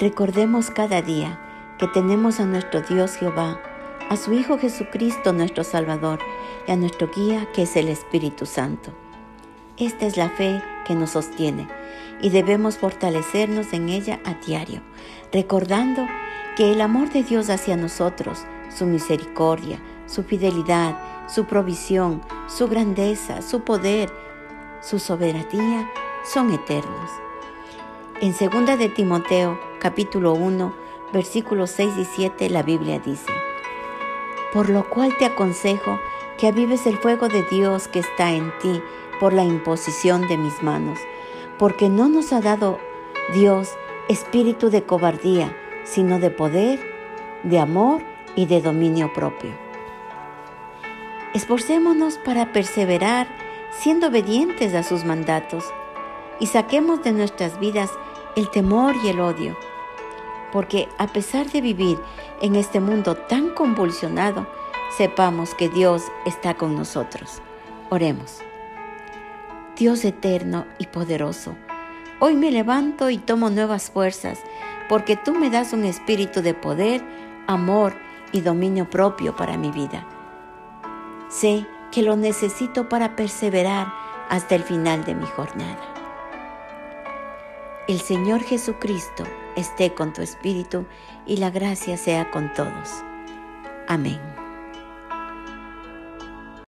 Recordemos cada día que tenemos a nuestro Dios Jehová, a su Hijo Jesucristo nuestro Salvador y a nuestro guía que es el Espíritu Santo. Esta es la fe que nos sostiene y debemos fortalecernos en ella a diario, recordando que el amor de Dios hacia nosotros, su misericordia, su fidelidad, su provisión, su grandeza, su poder, su soberanía son eternos. En 2 de Timoteo capítulo 1 versículos 6 y 7 la Biblia dice, Por lo cual te aconsejo que avives el fuego de Dios que está en ti por la imposición de mis manos, porque no nos ha dado Dios espíritu de cobardía, sino de poder, de amor y de dominio propio. Esforcémonos para perseverar siendo obedientes a sus mandatos y saquemos de nuestras vidas el temor y el odio, porque a pesar de vivir en este mundo tan convulsionado, sepamos que Dios está con nosotros. Oremos. Dios eterno y poderoso, hoy me levanto y tomo nuevas fuerzas, porque tú me das un espíritu de poder, amor y dominio propio para mi vida. Sé que lo necesito para perseverar hasta el final de mi jornada. El Señor Jesucristo esté con tu espíritu y la gracia sea con todos. Amén.